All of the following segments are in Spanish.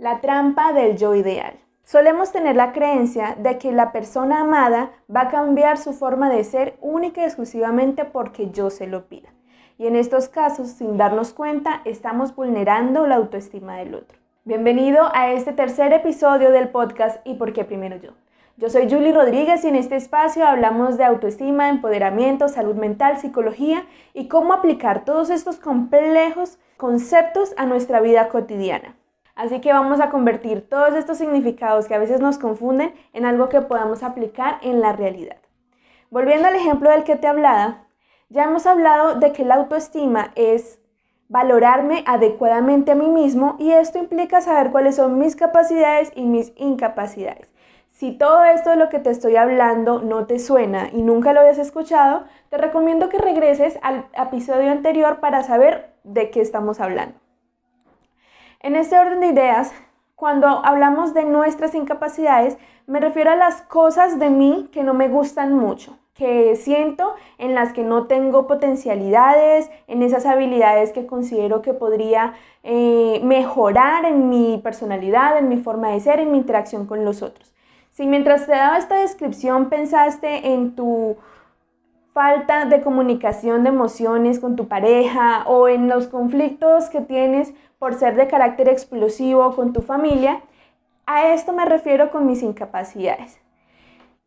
La trampa del yo ideal. Solemos tener la creencia de que la persona amada va a cambiar su forma de ser única y exclusivamente porque yo se lo pida. Y en estos casos, sin darnos cuenta, estamos vulnerando la autoestima del otro. Bienvenido a este tercer episodio del podcast ¿Y por qué primero yo? Yo soy Julie Rodríguez y en este espacio hablamos de autoestima, empoderamiento, salud mental, psicología y cómo aplicar todos estos complejos conceptos a nuestra vida cotidiana. Así que vamos a convertir todos estos significados que a veces nos confunden en algo que podamos aplicar en la realidad. Volviendo al ejemplo del que te hablaba, ya hemos hablado de que la autoestima es valorarme adecuadamente a mí mismo y esto implica saber cuáles son mis capacidades y mis incapacidades. Si todo esto de lo que te estoy hablando no te suena y nunca lo habías escuchado, te recomiendo que regreses al episodio anterior para saber de qué estamos hablando. En este orden de ideas, cuando hablamos de nuestras incapacidades, me refiero a las cosas de mí que no me gustan mucho que siento en las que no tengo potencialidades, en esas habilidades que considero que podría eh, mejorar en mi personalidad, en mi forma de ser, en mi interacción con los otros. Si mientras te daba esta descripción pensaste en tu falta de comunicación de emociones con tu pareja o en los conflictos que tienes por ser de carácter explosivo con tu familia, a esto me refiero con mis incapacidades.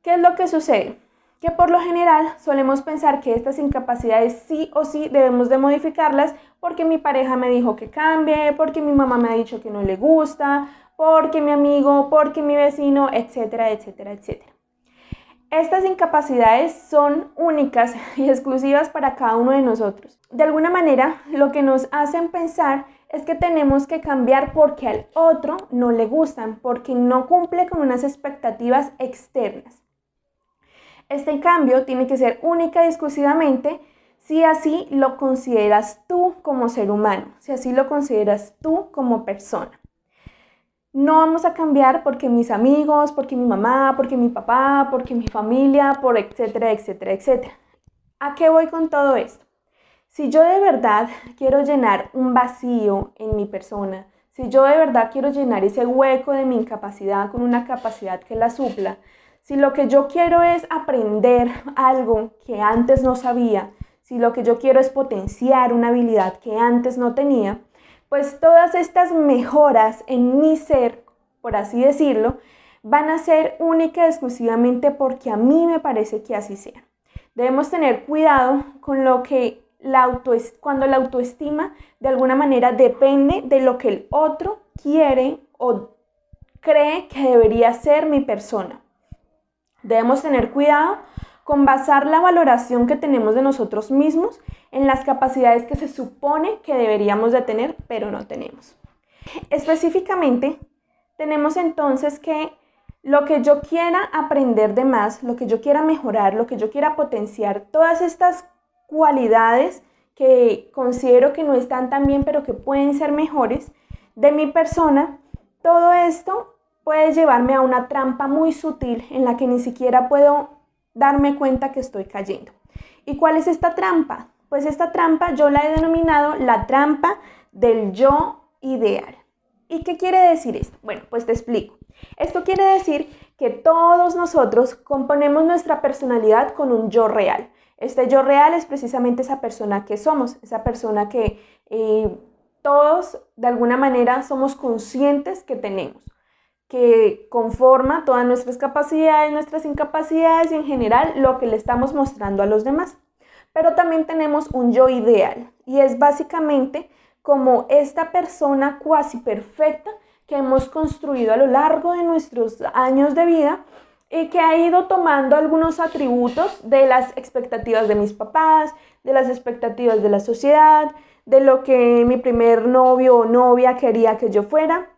¿Qué es lo que sucede? que por lo general solemos pensar que estas incapacidades sí o sí debemos de modificarlas porque mi pareja me dijo que cambie, porque mi mamá me ha dicho que no le gusta, porque mi amigo, porque mi vecino, etcétera, etcétera, etcétera. Estas incapacidades son únicas y exclusivas para cada uno de nosotros. De alguna manera, lo que nos hacen pensar es que tenemos que cambiar porque al otro no le gustan, porque no cumple con unas expectativas externas. Este cambio tiene que ser única y exclusivamente si así lo consideras tú como ser humano, si así lo consideras tú como persona. No vamos a cambiar porque mis amigos, porque mi mamá, porque mi papá, porque mi familia, por etcétera, etcétera, etcétera. ¿A qué voy con todo esto? Si yo de verdad quiero llenar un vacío en mi persona, si yo de verdad quiero llenar ese hueco de mi incapacidad con una capacidad que la supla, si lo que yo quiero es aprender algo que antes no sabía, si lo que yo quiero es potenciar una habilidad que antes no tenía, pues todas estas mejoras en mi ser, por así decirlo, van a ser única y exclusivamente porque a mí me parece que así sea. Debemos tener cuidado con lo que la cuando la autoestima de alguna manera depende de lo que el otro quiere o cree que debería ser mi persona. Debemos tener cuidado con basar la valoración que tenemos de nosotros mismos en las capacidades que se supone que deberíamos de tener, pero no tenemos. Específicamente, tenemos entonces que lo que yo quiera aprender de más, lo que yo quiera mejorar, lo que yo quiera potenciar, todas estas cualidades que considero que no están tan bien, pero que pueden ser mejores de mi persona, todo esto puede llevarme a una trampa muy sutil en la que ni siquiera puedo darme cuenta que estoy cayendo. ¿Y cuál es esta trampa? Pues esta trampa yo la he denominado la trampa del yo ideal. ¿Y qué quiere decir esto? Bueno, pues te explico. Esto quiere decir que todos nosotros componemos nuestra personalidad con un yo real. Este yo real es precisamente esa persona que somos, esa persona que eh, todos de alguna manera somos conscientes que tenemos que conforma todas nuestras capacidades, nuestras incapacidades y en general lo que le estamos mostrando a los demás. Pero también tenemos un yo ideal y es básicamente como esta persona cuasi perfecta que hemos construido a lo largo de nuestros años de vida y que ha ido tomando algunos atributos de las expectativas de mis papás, de las expectativas de la sociedad, de lo que mi primer novio o novia quería que yo fuera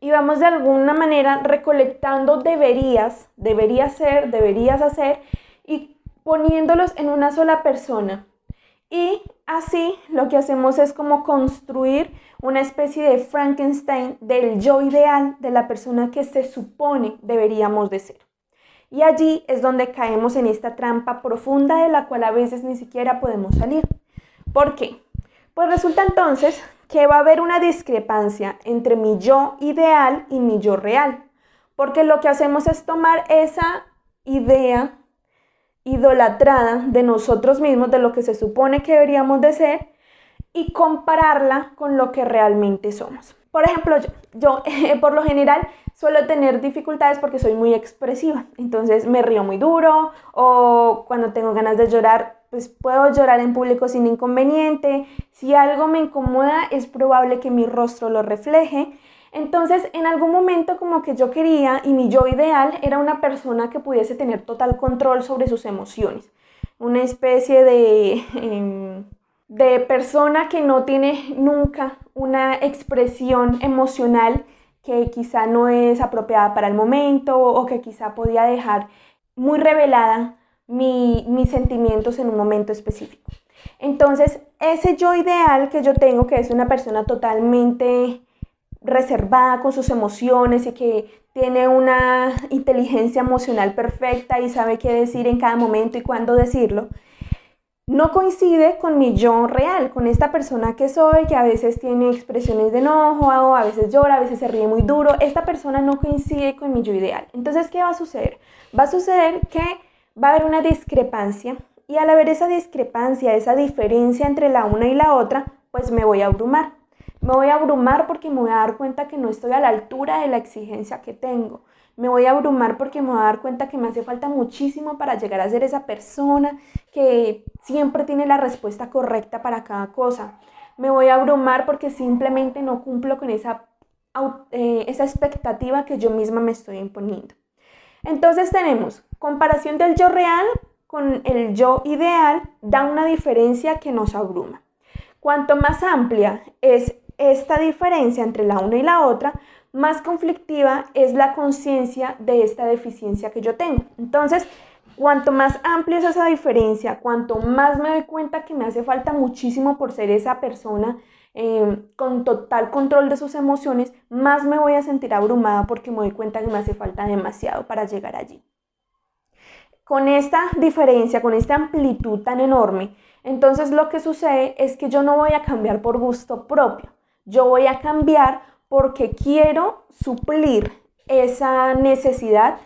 y vamos de alguna manera recolectando deberías, debería ser, deberías hacer y poniéndolos en una sola persona. Y así lo que hacemos es como construir una especie de Frankenstein del yo ideal de la persona que se supone deberíamos de ser. Y allí es donde caemos en esta trampa profunda de la cual a veces ni siquiera podemos salir. ¿Por qué? Pues resulta entonces que va a haber una discrepancia entre mi yo ideal y mi yo real. Porque lo que hacemos es tomar esa idea idolatrada de nosotros mismos, de lo que se supone que deberíamos de ser, y compararla con lo que realmente somos. Por ejemplo, yo, yo por lo general suelo tener dificultades porque soy muy expresiva, entonces me río muy duro o cuando tengo ganas de llorar, pues puedo llorar en público sin inconveniente. Si algo me incomoda, es probable que mi rostro lo refleje. Entonces, en algún momento como que yo quería y mi yo ideal era una persona que pudiese tener total control sobre sus emociones, una especie de... Em, de persona que no tiene nunca una expresión emocional que quizá no es apropiada para el momento o que quizá podía dejar muy revelada mis sentimientos en un momento específico. Entonces, ese yo ideal que yo tengo, que es una persona totalmente reservada con sus emociones y que tiene una inteligencia emocional perfecta y sabe qué decir en cada momento y cuándo decirlo, no coincide con mi yo real, con esta persona que soy, que a veces tiene expresiones de enojo, a veces llora, a veces se ríe muy duro. Esta persona no coincide con mi yo ideal. Entonces, ¿qué va a suceder? Va a suceder que va a haber una discrepancia y al haber esa discrepancia, esa diferencia entre la una y la otra, pues me voy a abrumar. Me voy a abrumar porque me voy a dar cuenta que no estoy a la altura de la exigencia que tengo me voy a abrumar porque me voy a dar cuenta que me hace falta muchísimo para llegar a ser esa persona que siempre tiene la respuesta correcta para cada cosa. Me voy a abrumar porque simplemente no cumplo con esa, eh, esa expectativa que yo misma me estoy imponiendo. Entonces tenemos comparación del yo real con el yo ideal, da una diferencia que nos abruma. Cuanto más amplia es esta diferencia entre la una y la otra, más conflictiva es la conciencia de esta deficiencia que yo tengo. Entonces, cuanto más amplia es esa diferencia, cuanto más me doy cuenta que me hace falta muchísimo por ser esa persona eh, con total control de sus emociones, más me voy a sentir abrumada porque me doy cuenta que me hace falta demasiado para llegar allí. Con esta diferencia, con esta amplitud tan enorme, entonces lo que sucede es que yo no voy a cambiar por gusto propio, yo voy a cambiar porque quiero suplir esa necesidad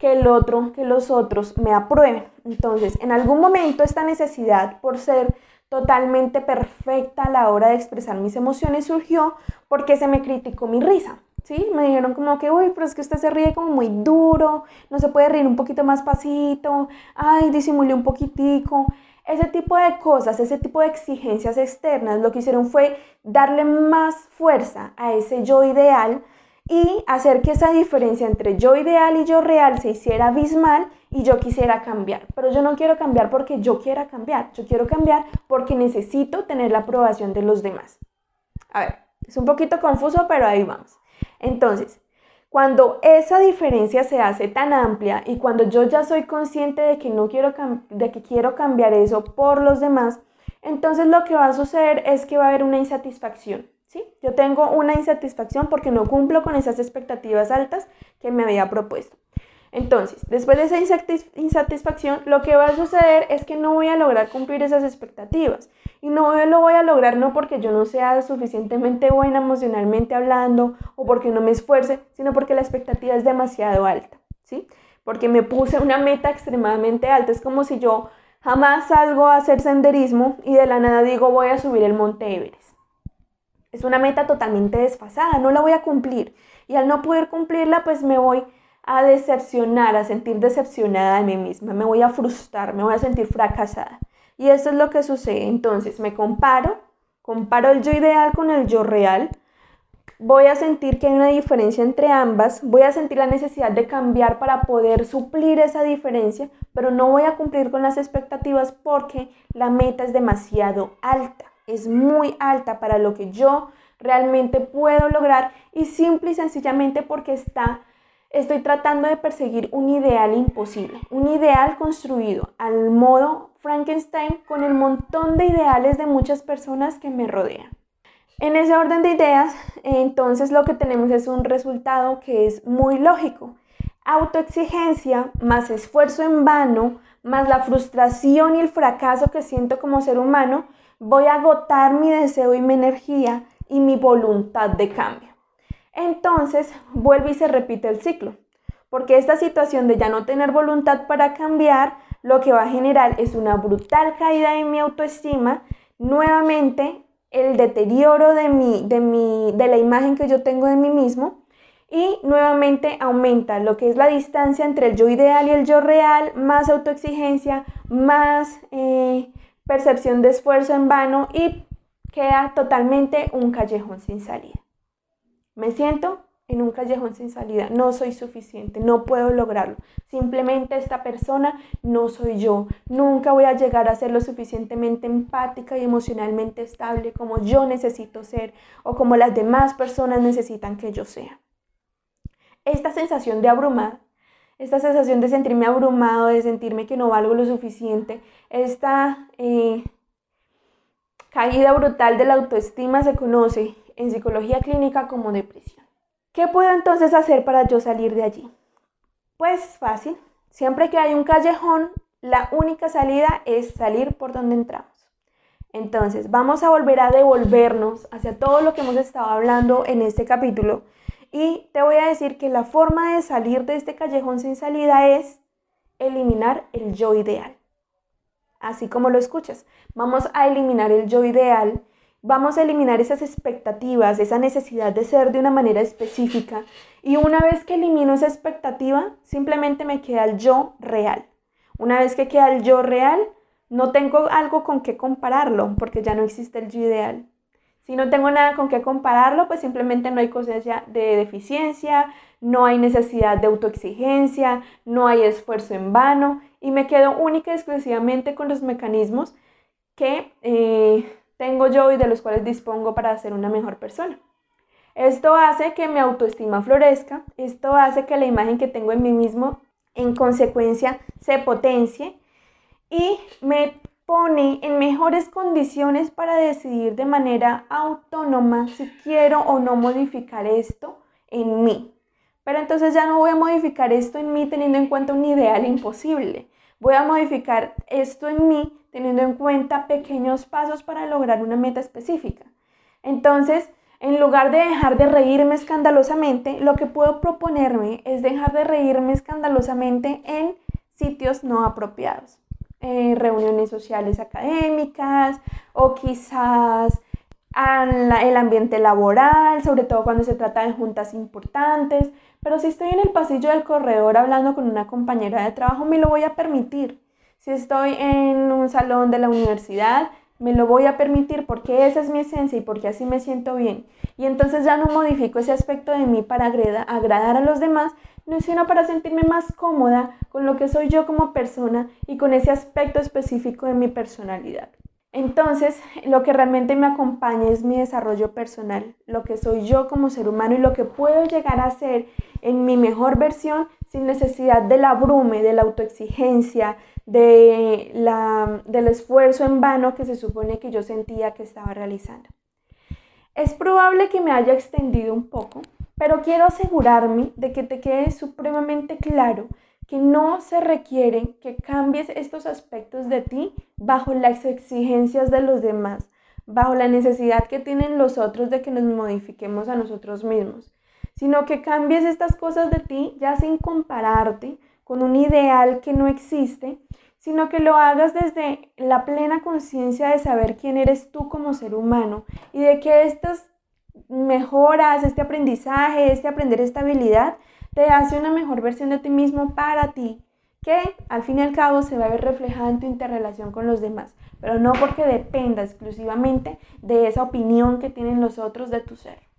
que el otro, que los otros me aprueben. Entonces, en algún momento esta necesidad por ser totalmente perfecta a la hora de expresar mis emociones surgió porque se me criticó mi risa. ¿Sí? Me dijeron como que, uy, pero es que usted se ríe como muy duro, no se puede reír un poquito más pasito, ay, disimule un poquitico. Ese tipo de cosas, ese tipo de exigencias externas, lo que hicieron fue darle más fuerza a ese yo ideal y hacer que esa diferencia entre yo ideal y yo real se hiciera abismal y yo quisiera cambiar. Pero yo no quiero cambiar porque yo quiera cambiar, yo quiero cambiar porque necesito tener la aprobación de los demás. A ver, es un poquito confuso, pero ahí vamos. Entonces, cuando esa diferencia se hace tan amplia y cuando yo ya soy consciente de que no quiero de que quiero cambiar eso por los demás, entonces lo que va a suceder es que va a haber una insatisfacción. ¿Sí? Yo tengo una insatisfacción porque no cumplo con esas expectativas altas que me había propuesto. Entonces, después de esa insatisfacción, lo que va a suceder es que no voy a lograr cumplir esas expectativas. Y no lo voy a lograr no porque yo no sea suficientemente buena emocionalmente hablando o porque no me esfuerce, sino porque la expectativa es demasiado alta, ¿sí? Porque me puse una meta extremadamente alta. Es como si yo jamás salgo a hacer senderismo y de la nada digo voy a subir el monte Everest. Es una meta totalmente desfasada, no la voy a cumplir. Y al no poder cumplirla, pues me voy a decepcionar, a sentir decepcionada de mí misma, me voy a frustrar, me voy a sentir fracasada. Y eso es lo que sucede. Entonces me comparo, comparo el yo ideal con el yo real, voy a sentir que hay una diferencia entre ambas, voy a sentir la necesidad de cambiar para poder suplir esa diferencia, pero no voy a cumplir con las expectativas porque la meta es demasiado alta, es muy alta para lo que yo realmente puedo lograr y simple y sencillamente porque está Estoy tratando de perseguir un ideal imposible, un ideal construido al modo Frankenstein con el montón de ideales de muchas personas que me rodean. En ese orden de ideas, entonces lo que tenemos es un resultado que es muy lógico. Autoexigencia más esfuerzo en vano, más la frustración y el fracaso que siento como ser humano, voy a agotar mi deseo y mi energía y mi voluntad de cambio. Entonces vuelve y se repite el ciclo, porque esta situación de ya no tener voluntad para cambiar, lo que va a generar es una brutal caída en mi autoestima, nuevamente el deterioro de, mi, de, mi, de la imagen que yo tengo de mí mismo y nuevamente aumenta lo que es la distancia entre el yo ideal y el yo real, más autoexigencia, más eh, percepción de esfuerzo en vano y queda totalmente un callejón sin salida. Me siento en un callejón sin salida, no soy suficiente, no puedo lograrlo. Simplemente esta persona no soy yo. Nunca voy a llegar a ser lo suficientemente empática y emocionalmente estable como yo necesito ser o como las demás personas necesitan que yo sea. Esta sensación de abrumar, esta sensación de sentirme abrumado, de sentirme que no valgo lo suficiente, esta eh, caída brutal de la autoestima se conoce en psicología clínica como depresión. ¿Qué puedo entonces hacer para yo salir de allí? Pues fácil. Siempre que hay un callejón, la única salida es salir por donde entramos. Entonces, vamos a volver a devolvernos hacia todo lo que hemos estado hablando en este capítulo. Y te voy a decir que la forma de salir de este callejón sin salida es eliminar el yo ideal. Así como lo escuchas, vamos a eliminar el yo ideal Vamos a eliminar esas expectativas, esa necesidad de ser de una manera específica. Y una vez que elimino esa expectativa, simplemente me queda el yo real. Una vez que queda el yo real, no tengo algo con qué compararlo, porque ya no existe el yo ideal. Si no tengo nada con qué compararlo, pues simplemente no hay conciencia de deficiencia, no hay necesidad de autoexigencia, no hay esfuerzo en vano y me quedo única y exclusivamente con los mecanismos que eh, tengo yo y de los cuales dispongo para ser una mejor persona. Esto hace que mi autoestima florezca, esto hace que la imagen que tengo en mí mismo en consecuencia se potencie y me pone en mejores condiciones para decidir de manera autónoma si quiero o no modificar esto en mí. Pero entonces ya no voy a modificar esto en mí teniendo en cuenta un ideal imposible. Voy a modificar esto en mí teniendo en cuenta pequeños pasos para lograr una meta específica. Entonces, en lugar de dejar de reírme escandalosamente, lo que puedo proponerme es dejar de reírme escandalosamente en sitios no apropiados, en reuniones sociales académicas o quizás el ambiente laboral, sobre todo cuando se trata de juntas importantes. Pero si estoy en el pasillo del corredor hablando con una compañera de trabajo, me lo voy a permitir. Si estoy en un salón de la universidad, me lo voy a permitir porque esa es mi esencia y porque así me siento bien. Y entonces ya no modifico ese aspecto de mí para agradar a los demás, sino para sentirme más cómoda con lo que soy yo como persona y con ese aspecto específico de mi personalidad. Entonces, lo que realmente me acompaña es mi desarrollo personal, lo que soy yo como ser humano y lo que puedo llegar a ser en mi mejor versión sin necesidad de la brume, de la autoexigencia, de la, del esfuerzo en vano que se supone que yo sentía que estaba realizando. Es probable que me haya extendido un poco, pero quiero asegurarme de que te quede supremamente claro que no se requiere que cambies estos aspectos de ti bajo las exigencias de los demás, bajo la necesidad que tienen los otros de que nos modifiquemos a nosotros mismos, sino que cambies estas cosas de ti ya sin compararte con un ideal que no existe, sino que lo hagas desde la plena conciencia de saber quién eres tú como ser humano y de que estas mejoras, este aprendizaje, este aprender esta habilidad, te hace una mejor versión de ti mismo para ti, que al fin y al cabo se va a ver reflejada en tu interrelación con los demás, pero no porque dependa exclusivamente de esa opinión que tienen los otros de tu ser.